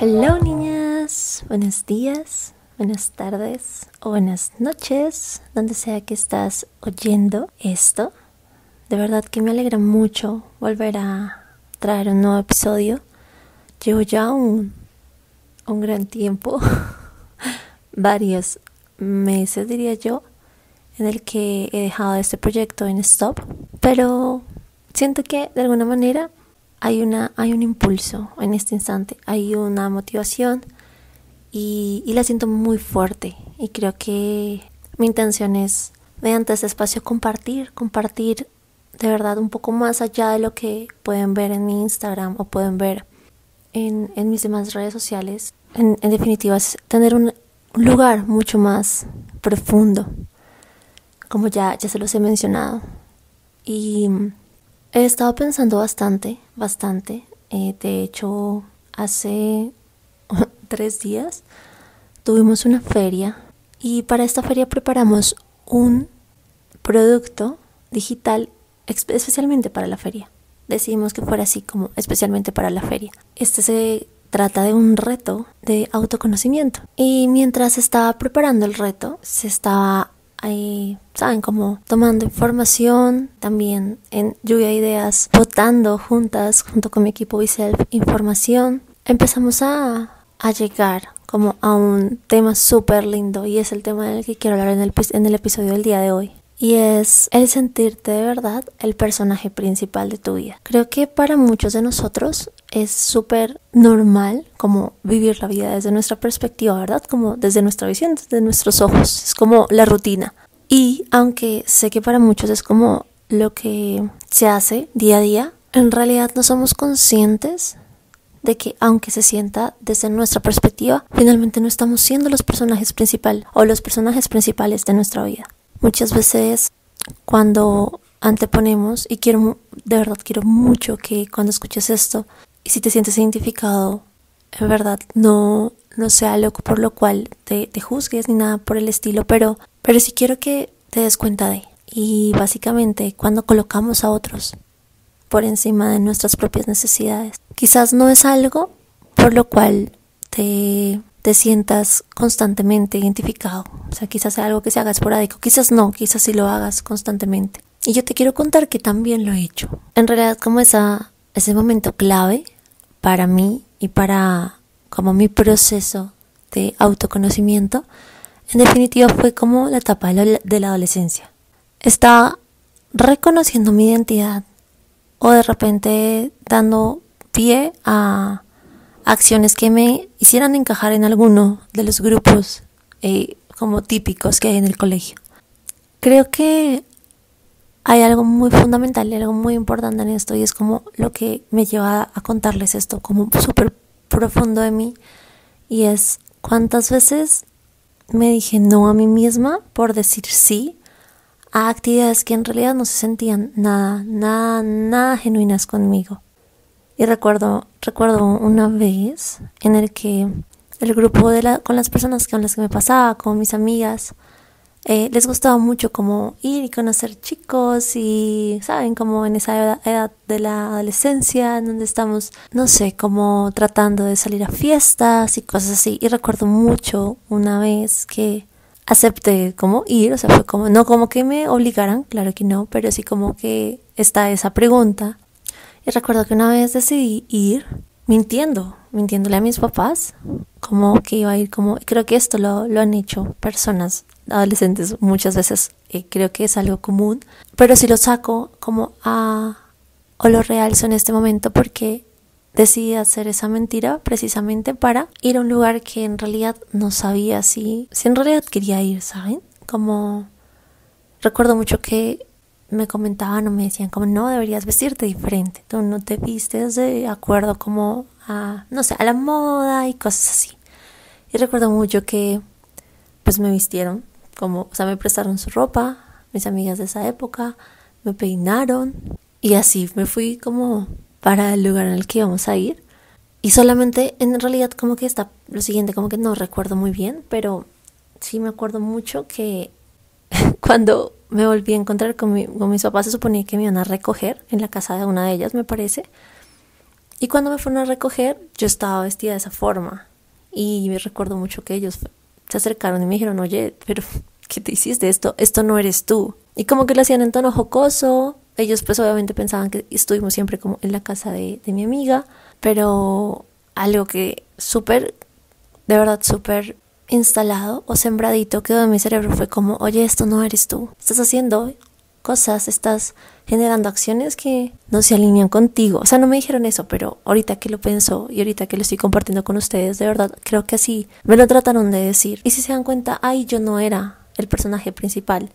Hello niñas, buenos días, buenas tardes o buenas noches, donde sea que estás oyendo esto. De verdad que me alegra mucho volver a traer un nuevo episodio. Llevo ya un, un gran tiempo, varios meses diría yo, en el que he dejado este proyecto en stop, pero siento que de alguna manera hay, una, hay un impulso en este instante, hay una motivación y, la siento muy fuerte y creo que mi intención es mediante este espacio compartir, compartir de verdad un poco más allá de lo que pueden ver en mi Instagram o pueden ver en, en mis demás redes sociales. En, en definitiva, es tener un, lugar mucho más profundo, como ya, ya se los he mencionado. Y he estado pensando bastante, bastante. Eh, de hecho, hace tres días tuvimos una feria y para esta feria preparamos un producto digital especialmente para la feria. Decidimos que fuera así como especialmente para la feria. Este se trata de un reto de autoconocimiento. Y mientras estaba preparando el reto, se estaba ahí, saben, como tomando información, también en lluvia de ideas, votando juntas, junto con mi equipo Biself, información. Empezamos a, a llegar como a un tema súper lindo y es el tema del que quiero hablar en el, en el episodio del día de hoy y es el sentirte de verdad el personaje principal de tu vida. Creo que para muchos de nosotros es súper normal como vivir la vida desde nuestra perspectiva, ¿verdad? Como desde nuestra visión, desde nuestros ojos, es como la rutina. Y aunque sé que para muchos es como lo que se hace día a día, en realidad no somos conscientes de que aunque se sienta desde nuestra perspectiva, finalmente no estamos siendo los personajes principales o los personajes principales de nuestra vida. Muchas veces cuando anteponemos, y quiero, de verdad quiero mucho que cuando escuches esto, y si te sientes identificado, en verdad no, no sea algo por lo cual te, te juzgues ni nada por el estilo, pero, pero sí quiero que te des cuenta de. Y básicamente cuando colocamos a otros por encima de nuestras propias necesidades, quizás no es algo por lo cual te te sientas constantemente identificado. O sea, quizás sea algo que se haga esporádico, quizás no, quizás sí lo hagas constantemente. Y yo te quiero contar que también lo he hecho. En realidad, como esa, ese momento clave para mí y para como mi proceso de autoconocimiento, en definitiva fue como la etapa de la adolescencia. Estaba reconociendo mi identidad o de repente dando pie a acciones que me hicieran encajar en alguno de los grupos eh, como típicos que hay en el colegio. Creo que hay algo muy fundamental, algo muy importante en esto y es como lo que me lleva a contarles esto como súper profundo de mí y es cuántas veces me dije no a mí misma por decir sí a actividades que en realidad no se sentían nada, nada, nada genuinas conmigo. Y recuerdo, recuerdo una vez en el que el grupo de la, con las personas con las que me pasaba, con mis amigas, eh, les gustaba mucho como ir y conocer chicos y, ¿saben? Como en esa edad, de la adolescencia, en donde estamos, no sé, como tratando de salir a fiestas y cosas así. Y recuerdo mucho una vez que acepté como ir, o sea, fue como, no como que me obligaran, claro que no, pero sí como que está esa pregunta y recuerdo que una vez decidí ir mintiendo, mintiéndole a mis papás, como que iba a ir como, creo que esto lo, lo han hecho personas adolescentes muchas veces, eh, creo que es algo común, pero si lo saco como a, o lo realzo en este momento porque decidí hacer esa mentira precisamente para ir a un lugar que en realidad no sabía si, si en realidad quería ir, ¿saben? Como recuerdo mucho que me comentaban o me decían como no deberías vestirte diferente, tú no te vistes de acuerdo como a, no sé, a la moda y cosas así. Y recuerdo mucho que pues me vistieron como, o sea, me prestaron su ropa, mis amigas de esa época, me peinaron y así me fui como para el lugar en el que íbamos a ir. Y solamente en realidad como que está lo siguiente, como que no recuerdo muy bien, pero sí me acuerdo mucho que cuando me volví a encontrar con, mi, con mis papás, se suponía que me iban a recoger en la casa de una de ellas, me parece. Y cuando me fueron a recoger, yo estaba vestida de esa forma. Y me recuerdo mucho que ellos se acercaron y me dijeron, oye, pero ¿qué te hiciste esto? Esto no eres tú. Y como que lo hacían en tono jocoso. Ellos pues obviamente pensaban que estuvimos siempre como en la casa de, de mi amiga. Pero algo que súper, de verdad súper instalado o sembradito quedó en mi cerebro fue como, oye, esto no eres tú. Estás haciendo cosas, estás generando acciones que no se alinean contigo. O sea, no me dijeron eso, pero ahorita que lo pienso y ahorita que lo estoy compartiendo con ustedes, de verdad, creo que así me lo trataron de decir. Y si se dan cuenta, ay, yo no era el personaje principal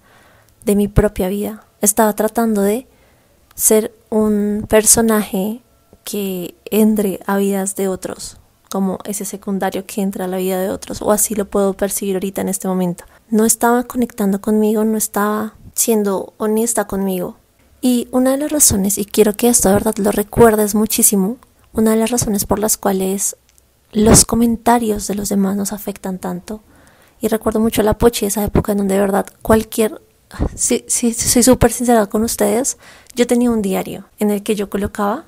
de mi propia vida. Estaba tratando de ser un personaje que entre a vidas de otros, como ese secundario que entra a la vida de otros, o así lo puedo percibir ahorita en este momento. No estaba conectando conmigo, no estaba siendo honesta conmigo. Y una de las razones, y quiero que esto de verdad lo recuerdes muchísimo, una de las razones por las cuales los comentarios de los demás nos afectan tanto. Y recuerdo mucho la pochi, esa época en donde de verdad cualquier... Si, si, soy súper sincera con ustedes, yo tenía un diario en el que yo colocaba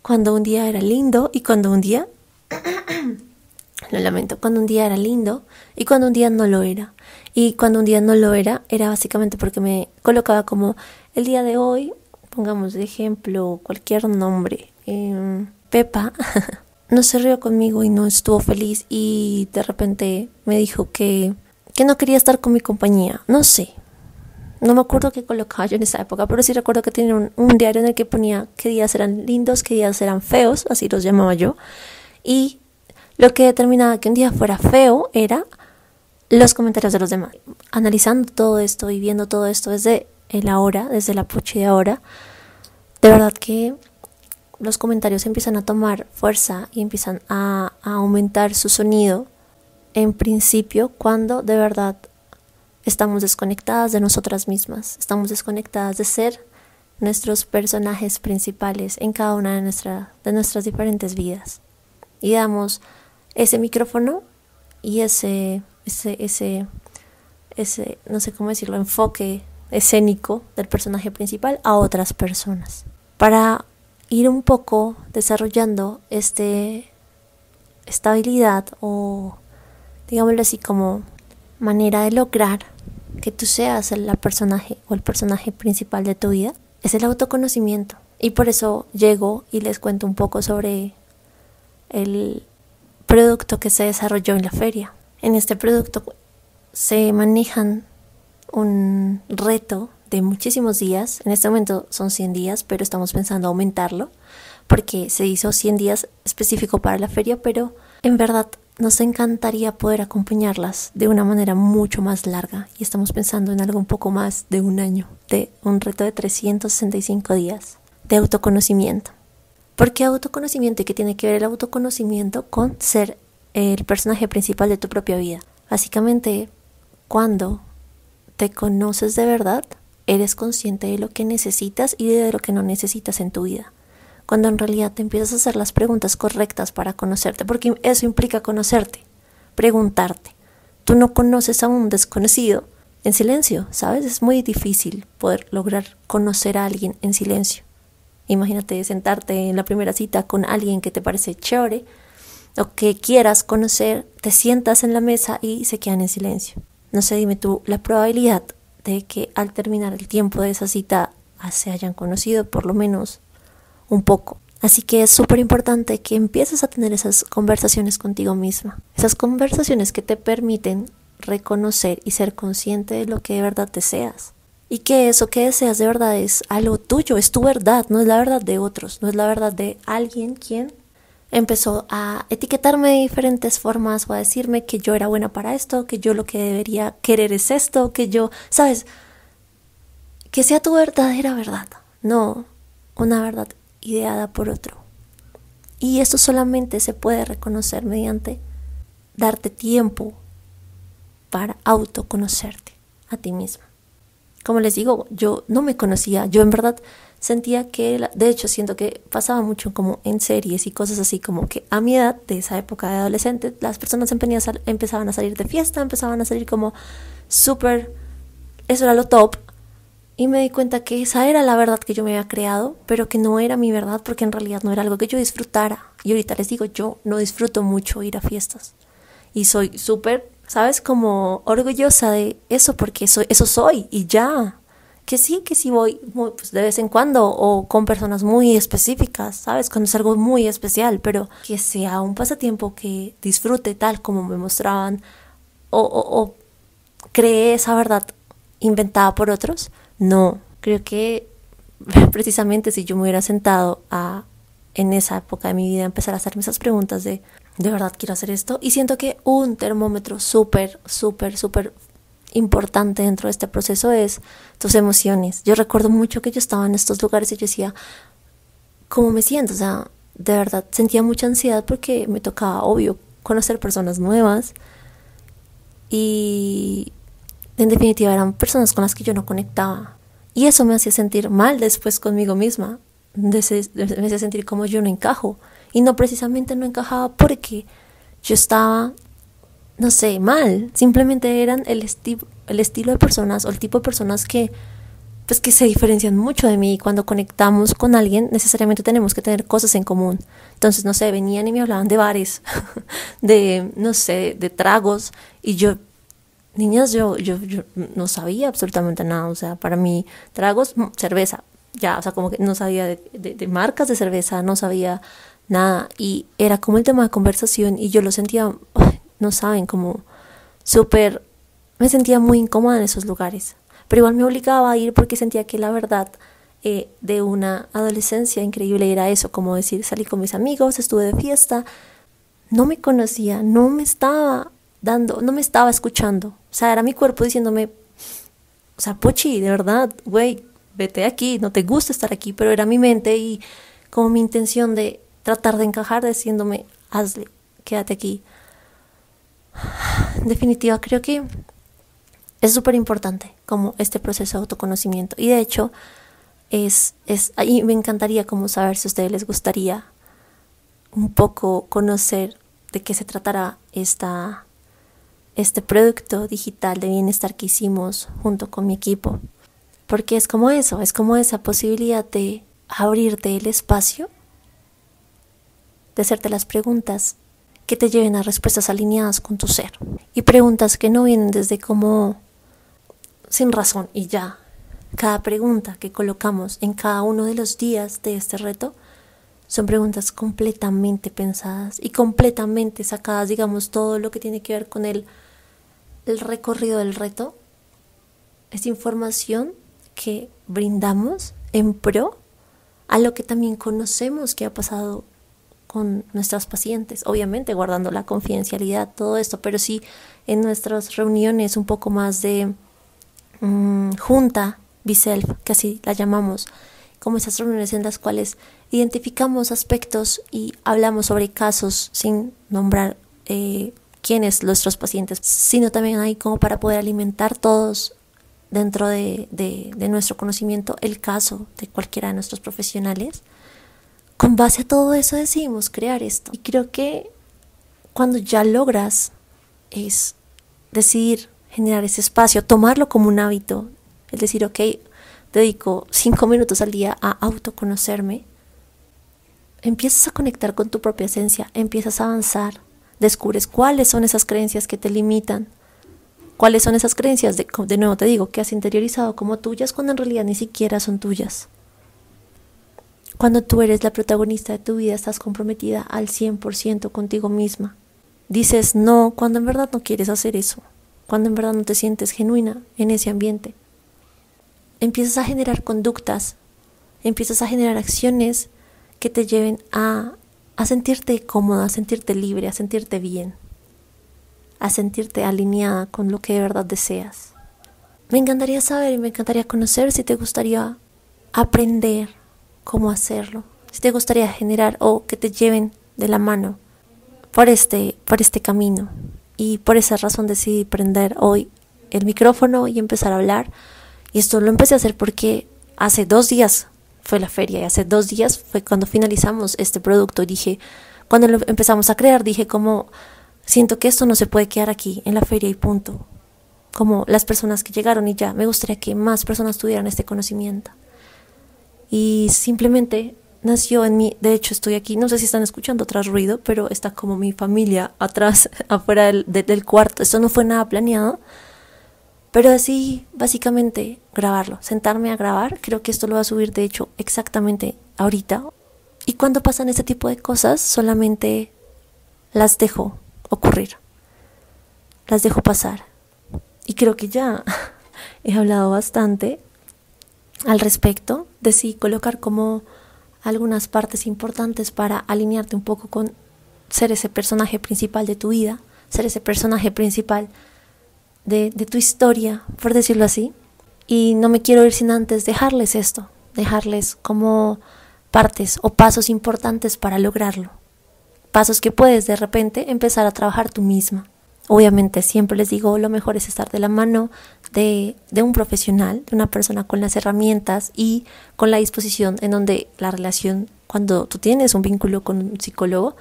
cuando un día era lindo y cuando un día... lo lamento, cuando un día era lindo y cuando un día no lo era. Y cuando un día no lo era, era básicamente porque me colocaba como el día de hoy, pongamos de ejemplo cualquier nombre, em, Pepa, no se rió conmigo y no estuvo feliz y de repente me dijo que, que no quería estar con mi compañía. No sé. No me acuerdo qué colocaba yo en esa época, pero sí recuerdo que tenía un diario en el que ponía qué días eran lindos, qué días eran feos, así los llamaba yo. Y lo que determinaba que un día fuera feo era los comentarios de los demás. Analizando todo esto y viendo todo esto desde el ahora, desde la poche de ahora, de verdad que los comentarios empiezan a tomar fuerza y empiezan a, a aumentar su sonido en principio cuando de verdad estamos desconectadas de nosotras mismas, estamos desconectadas de ser nuestros personajes principales en cada una de, nuestra, de nuestras diferentes vidas. Y damos ese micrófono y ese ese, ese, ese, no sé cómo decirlo, enfoque escénico del personaje principal a otras personas. Para ir un poco desarrollando este estabilidad o digámoslo así como manera de lograr que tú seas el personaje o el personaje principal de tu vida es el autoconocimiento y por eso llego y les cuento un poco sobre el producto que se desarrolló en la feria en este producto se manejan un reto de muchísimos días. En este momento son 100 días, pero estamos pensando aumentarlo porque se hizo 100 días específico para la feria, pero en verdad nos encantaría poder acompañarlas de una manera mucho más larga y estamos pensando en algo un poco más de un año, de un reto de 365 días de autoconocimiento. ¿Por qué autoconocimiento y qué tiene que ver el autoconocimiento con ser el personaje principal de tu propia vida. Básicamente, cuando te conoces de verdad, eres consciente de lo que necesitas y de lo que no necesitas en tu vida. Cuando en realidad te empiezas a hacer las preguntas correctas para conocerte, porque eso implica conocerte, preguntarte. Tú no conoces a un desconocido en silencio, ¿sabes? Es muy difícil poder lograr conocer a alguien en silencio. Imagínate sentarte en la primera cita con alguien que te parece chévere o que quieras conocer, te sientas en la mesa y se quedan en silencio. No sé, dime tú, la probabilidad de que al terminar el tiempo de esa cita se hayan conocido por lo menos un poco. Así que es súper importante que empieces a tener esas conversaciones contigo misma, esas conversaciones que te permiten reconocer y ser consciente de lo que de verdad deseas. Y que eso que deseas de verdad es algo tuyo, es tu verdad, no es la verdad de otros, no es la verdad de alguien quien empezó a etiquetarme de diferentes formas o a decirme que yo era buena para esto, que yo lo que debería querer es esto, que yo, sabes, que sea tu verdadera verdad, no una verdad ideada por otro. Y esto solamente se puede reconocer mediante darte tiempo para autoconocerte a ti misma. Como les digo, yo no me conocía, yo en verdad sentía que, de hecho, siento que pasaba mucho como en series y cosas así, como que a mi edad, de esa época de adolescente, las personas empezaban a salir de fiesta, empezaban a salir como súper, eso era lo top, Y me di cuenta que esa era la verdad que yo me había creado, pero que no era mi verdad porque en realidad no era algo que yo disfrutara. Y ahorita les digo, yo no disfruto mucho ir a fiestas. Y soy súper, ¿sabes? Como orgullosa de eso porque eso, eso soy y ya. Que sí, que sí voy pues, de vez en cuando o con personas muy específicas, ¿sabes? Cuando es algo muy especial, pero que sea un pasatiempo que disfrute tal como me mostraban o, o, o cree esa verdad inventada por otros. No, creo que precisamente si yo me hubiera sentado a en esa época de mi vida empezar a hacerme esas preguntas de ¿de verdad quiero hacer esto? Y siento que un termómetro súper, súper, súper importante dentro de este proceso es tus emociones. Yo recuerdo mucho que yo estaba en estos lugares y yo decía, ¿cómo me siento? O sea, de verdad sentía mucha ansiedad porque me tocaba, obvio, conocer personas nuevas y en definitiva eran personas con las que yo no conectaba. Y eso me hacía sentir mal después conmigo misma, me hacía sentir como yo no encajo. Y no precisamente no encajaba porque yo estaba, no sé, mal. Simplemente eran el, el estilo de personas o el tipo de personas que, pues, que se diferencian mucho de mí. Y cuando conectamos con alguien, necesariamente tenemos que tener cosas en común. Entonces, no sé, venían y me hablaban de bares, de, no sé, de tragos. Y yo niñas yo, yo, yo no sabía absolutamente nada, o sea, para mí tragos, mm, cerveza, ya, o sea, como que no sabía de, marcas de cerveza, no sabía nada y era como el tema de conversación y yo lo sentía, no saben, como súper, me sentía muy incómoda en esos lugares, pero igual me obligaba a ir porque sentía que la verdad eh, de una adolescencia increíble era eso, como decir, salí con mis amigos, estuve de fiesta, no me conocía, no me estaba dando, no me estaba escuchando, o sea, era mi cuerpo diciéndome, o sea, Pochi, de verdad, güey, vete aquí, no te gusta estar aquí, pero era mi mente y como mi intención de tratar de encajar diciéndome, hazle, quédate aquí. En definitiva, creo que es súper importante como este proceso de autoconocimiento. Y de hecho, es, es, me encantaría como saber si a ustedes les gustaría un poco conocer de qué se tratará esta, este producto digital de bienestar que hicimos junto con mi equipo. Porque es como eso, es como esa posibilidad de abrirte el espacio de hacerte las preguntas que te lleven a respuestas alineadas con tu ser. Y preguntas que no vienen desde como sin razón y ya. Cada pregunta que colocamos en cada uno de los días de este reto son preguntas completamente pensadas y completamente sacadas, digamos, todo lo que tiene que ver con el, el recorrido del reto. Es información que brindamos en pro a lo que también conocemos que ha pasado con nuestras pacientes, obviamente guardando la confidencialidad, todo esto, pero sí en nuestras reuniones un poco más de mm, junta, biself, que así la llamamos, como esas reuniones en las cuales identificamos aspectos y hablamos sobre casos sin nombrar eh, quiénes nuestros pacientes, sino también hay como para poder alimentar todos dentro de, de nuestro conocimiento el caso de cualquiera de nuestros profesionales con base a todo eso decidimos crear esto. Y creo que cuando ya logras es decidir generar ese espacio, tomarlo como un hábito, es decir, ok, dedico cinco minutos al día a autoconocerme, empiezas a conectar con tu propia esencia, empiezas a avanzar, descubres cuáles son esas creencias que te limitan, cuáles son esas creencias, de, de nuevo te digo, que has interiorizado como tuyas cuando en realidad ni siquiera son tuyas. Cuando tú eres la protagonista de tu vida, estás comprometida al 100% contigo misma. Dices no cuando en verdad no quieres hacer eso, cuando en verdad no te sientes genuina en ese ambiente. Empiezas a generar conductas, empiezas a generar acciones que te lleven a, a sentirte cómoda, a sentirte libre, a sentirte bien, a sentirte alineada con lo que de verdad deseas. Me encantaría saber y me encantaría conocer si te gustaría aprender cómo hacerlo. Si te gustaría generar o que te lleven de la mano por este, por este camino. Y por esa razón decidí prender hoy el micrófono y empezar a hablar. Y esto lo empecé a hacer porque hace dos días fue la feria y hace dos días fue cuando finalizamos este producto. Dije, cuando lo empezamos a crear, dije como, siento que esto no se puede quedar aquí en la feria y punto. como las personas que llegaron y ya, me gustaría que más personas tuvieran este conocimiento. Y simplemente nació en mí, de hecho estoy aquí, no sé si están escuchando tras ruido, pero está como mi familia atrás, afuera del, del cuarto, esto no fue nada planeado, pero así básicamente grabarlo, sentarme a grabar, creo que esto lo va a subir de hecho exactamente ahorita. Y cuando pasan este tipo de cosas, solamente las dejo ocurrir, las dejo pasar. Y creo que ya he hablado bastante al respecto de si colocar como algunas partes importantes para alinearte un poco con ser ese personaje principal de tu vida, ser ese personaje principal de, de tu historia, por decirlo así. Y no me quiero ir sin antes dejarles esto, dejarles como partes o pasos importantes para lograrlo. Pasos que puedes de repente empezar a trabajar tú misma. Obviamente siempre les digo, lo mejor es estar de la mano de, un profesional, de una persona con las herramientas y con la disposición en donde la relación, cuando tú tienes un vínculo con un psicólogo,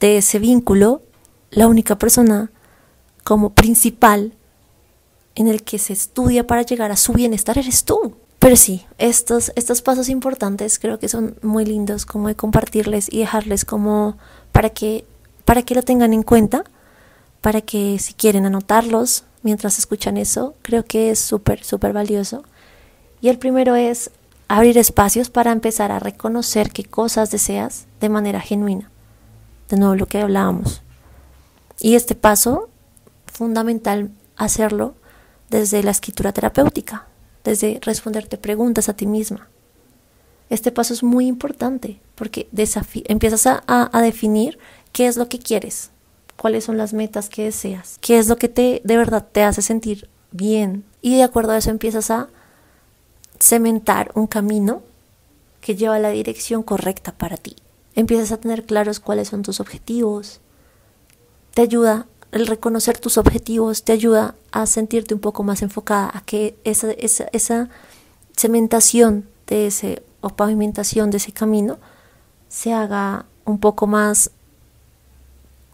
de ese vínculo, la única persona como principal en el que se estudia para llegar a su bienestar eres tú. Pero sí, estos, estos pasos importantes creo que son muy lindos como de compartirles y dejarles como para que, para que lo tengan en cuenta, para que si quieren anotarlos mientras escuchan eso, creo que es súper, súper valioso. Y el primero es abrir espacios para empezar a reconocer qué cosas deseas de manera genuina. De nuevo lo que hablábamos. Y este paso, fundamental hacerlo desde la escritura terapéutica, desde responderte preguntas a ti misma. Este paso es muy importante porque empiezas a, a, definir qué es lo que quieres, cuáles son las metas que deseas, qué es lo que te de verdad te hace sentir bien y de acuerdo a eso empiezas a cementar un camino que lleva a la dirección correcta para ti. Empiezas a tener claros cuáles son tus objetivos. Te ayuda el reconocer tus objetivos te ayuda a sentirte un poco más enfocada, a que esa, esa, esa cementación de ese o pavimentación de ese camino se haga un poco más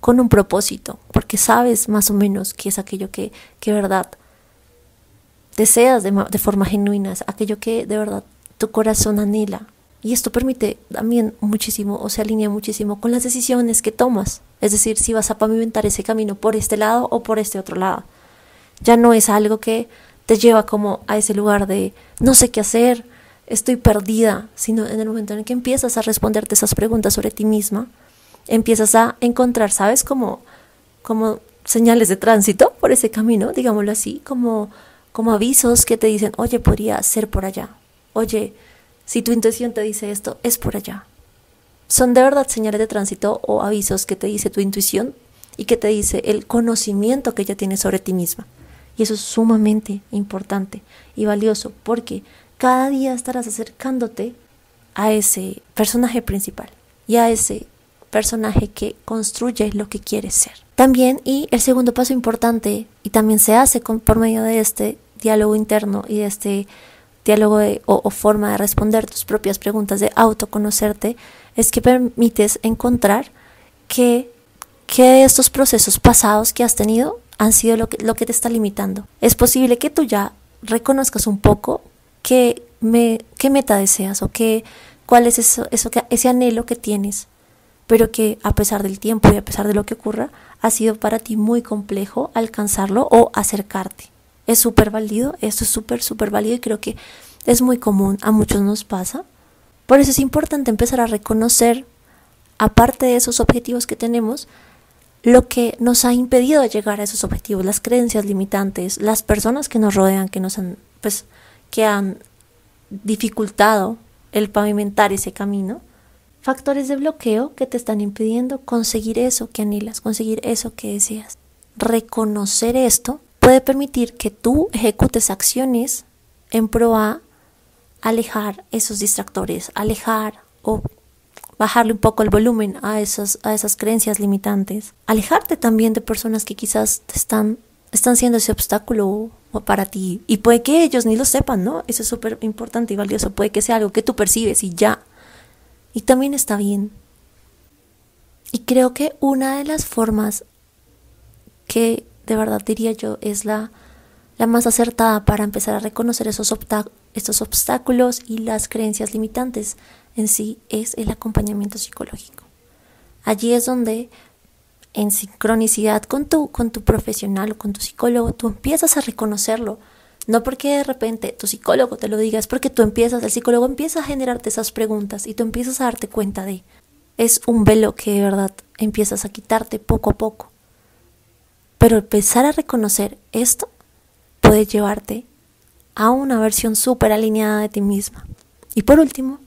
con un propósito, porque sabes más o menos qué es aquello que, que verdad deseas de, forma genuina, aquello que de verdad tu corazón anhela. Y esto permite también muchísimo, o se alinea muchísimo con las decisiones que tomas. Es decir, si vas a pavimentar ese camino por este lado o por este otro lado. Ya no es algo que te lleva como a ese lugar de no sé qué hacer, estoy perdida, sino en el momento en el que empiezas a responderte esas preguntas sobre ti misma, empiezas a encontrar, ¿sabes? Como, como señales de tránsito por ese camino, digámoslo así, como, como avisos que te dicen, oye, podría ser por allá, oye, si tu intuición te dice esto, es por allá. Son de verdad señales de tránsito o avisos que te dice tu intuición y que te dice el conocimiento que ella tiene sobre ti misma. Y eso es sumamente importante y valioso porque cada día estarás acercándote a ese personaje principal y a ese personaje que construye lo que quieres ser. También, y el segundo paso importante, y también se hace por medio de este diálogo interno y de este diálogo o, forma de responder tus propias preguntas, de autoconocerte, es que permites encontrar que, que estos procesos pasados que has tenido han sido lo que, lo que te está limitando. Es posible que tú ya reconozcas un poco qué, me, qué meta deseas o qué, cuál es eso, eso que, ese anhelo que tienes, pero que a pesar del tiempo y a pesar de lo que ocurra, ha sido para ti muy complejo alcanzarlo o acercarte es súper válido, esto es súper, súper válido y creo que es muy común, a muchos nos pasa. Por eso es importante empezar a reconocer, aparte de esos objetivos que tenemos, lo que nos ha impedido llegar a esos objetivos, las creencias limitantes, las personas que nos rodean, que nos han, pues, que han dificultado el pavimentar ese camino, factores de bloqueo que te están impidiendo conseguir eso que anhelas, conseguir eso que deseas. Reconocer esto puede permitir que tú ejecutes acciones en pro a alejar esos distractores, alejar o bajarle un poco el volumen a esas, a esas creencias limitantes, alejarte también de personas que quizás están, están siendo ese obstáculo para ti y puede que ellos ni lo sepan, ¿no? Eso es súper importante y valioso, puede que sea algo que tú percibes y ya. Y también está bien. Y creo que una de las formas que de verdad diría yo, es la la más acertada para empezar a reconocer esos, estos obstáculos y las creencias limitantes en sí es el acompañamiento psicológico. Allí es donde en sincronicidad con tu, con tu profesional o con tu psicólogo, tú empiezas a reconocerlo. No porque de repente tu psicólogo te lo diga, es porque tú empiezas, el psicólogo empieza a generarte esas preguntas y tú empiezas a darte cuenta de, es un velo que de verdad empiezas a quitarte poco a poco. Pero empezar a reconocer esto puede llevarte a una versión súper alineada de ti misma. Y por último,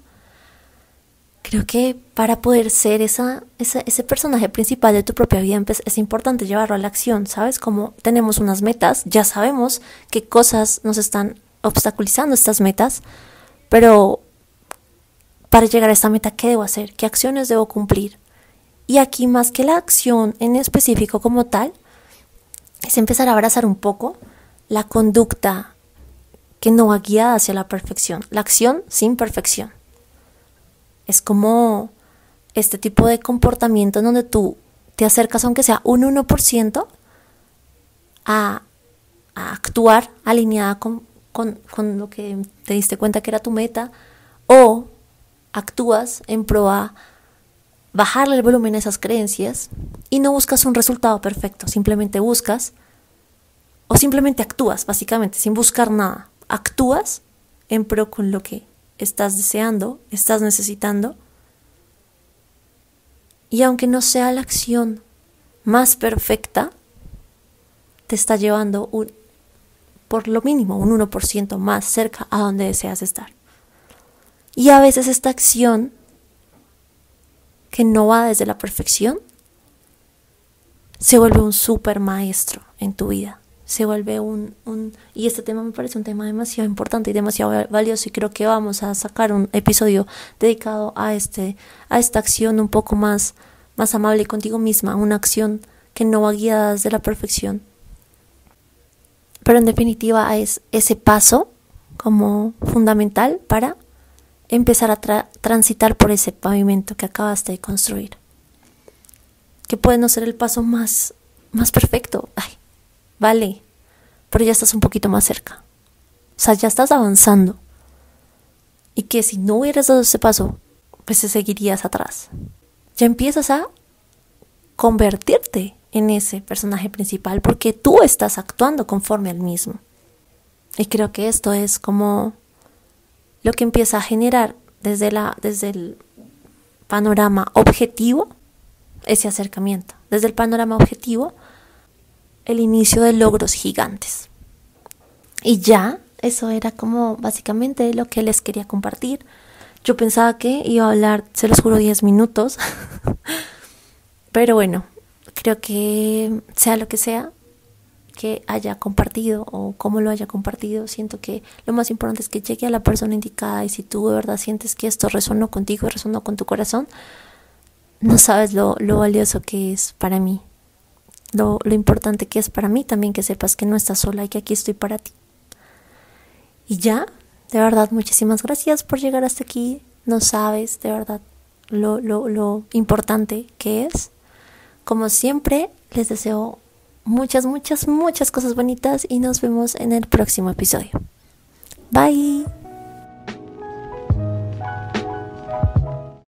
creo que para poder ser esa, ese personaje principal de tu propia vida es importante llevarlo a la acción, ¿sabes? Como tenemos unas metas, ya sabemos qué cosas nos están obstaculizando estas metas, pero para llegar a esta meta, ¿qué debo hacer? ¿Qué acciones debo cumplir? Y aquí más que la acción en específico como tal, es empezar a abrazar un poco la conducta que no va guiada hacia la perfección, la acción sin perfección. Es como este tipo de comportamiento en donde tú te acercas, aunque sea un 1%, a, a actuar alineada con, con, con, lo que te diste cuenta que era tu meta, o actúas en pro a bajarle el volumen a esas creencias y no buscas un resultado perfecto, simplemente buscas o simplemente actúas, básicamente, sin buscar nada. Actúas en pro con lo que estás deseando, estás necesitando. Y aunque no sea la acción más perfecta, te está llevando un, por lo mínimo un 1% más cerca a donde deseas estar. Y a veces esta acción que no va desde la perfección se vuelve un super maestro en tu vida se vuelve un, un, Y este tema me parece un tema demasiado importante y demasiado valioso y creo que vamos a sacar un episodio dedicado a, este, a esta acción un poco más, más amable contigo misma, una acción que no va guiada desde la perfección. Pero en definitiva es ese paso como fundamental para empezar a transitar por ese pavimento que acabaste de construir. Que puede no ser el paso más, más perfecto. Ay, vale, pero ya estás un poquito más cerca. O sea, ya estás avanzando. Y que si no hubieras dado ese paso, pues te seguirías atrás. Ya empiezas a convertirte en ese personaje principal porque tú estás actuando conforme al mismo. Y creo que esto es como lo que empieza a generar desde, la, desde el panorama objetivo ese acercamiento. Desde el panorama objetivo el inicio de logros gigantes. Y ya, eso era como básicamente lo que les quería compartir. Yo pensaba que iba a hablar, se los juro, 10 minutos. Pero bueno, creo que sea lo que sea que haya compartido o cómo lo haya compartido, siento que lo más importante es que llegue a la persona indicada y si tú de verdad sientes que esto resonó contigo, resonó con tu corazón, no sabes lo, lo valioso que es para mí lo, importante que es para mí también que sepas que no estás sola y que aquí estoy para ti. Y ya, de verdad, muchísimas gracias por llegar hasta aquí. No sabes, de verdad, lo, lo, lo importante que es. Como siempre, les deseo muchas, muchas, muchas cosas bonitas y nos vemos en el próximo episodio. Bye.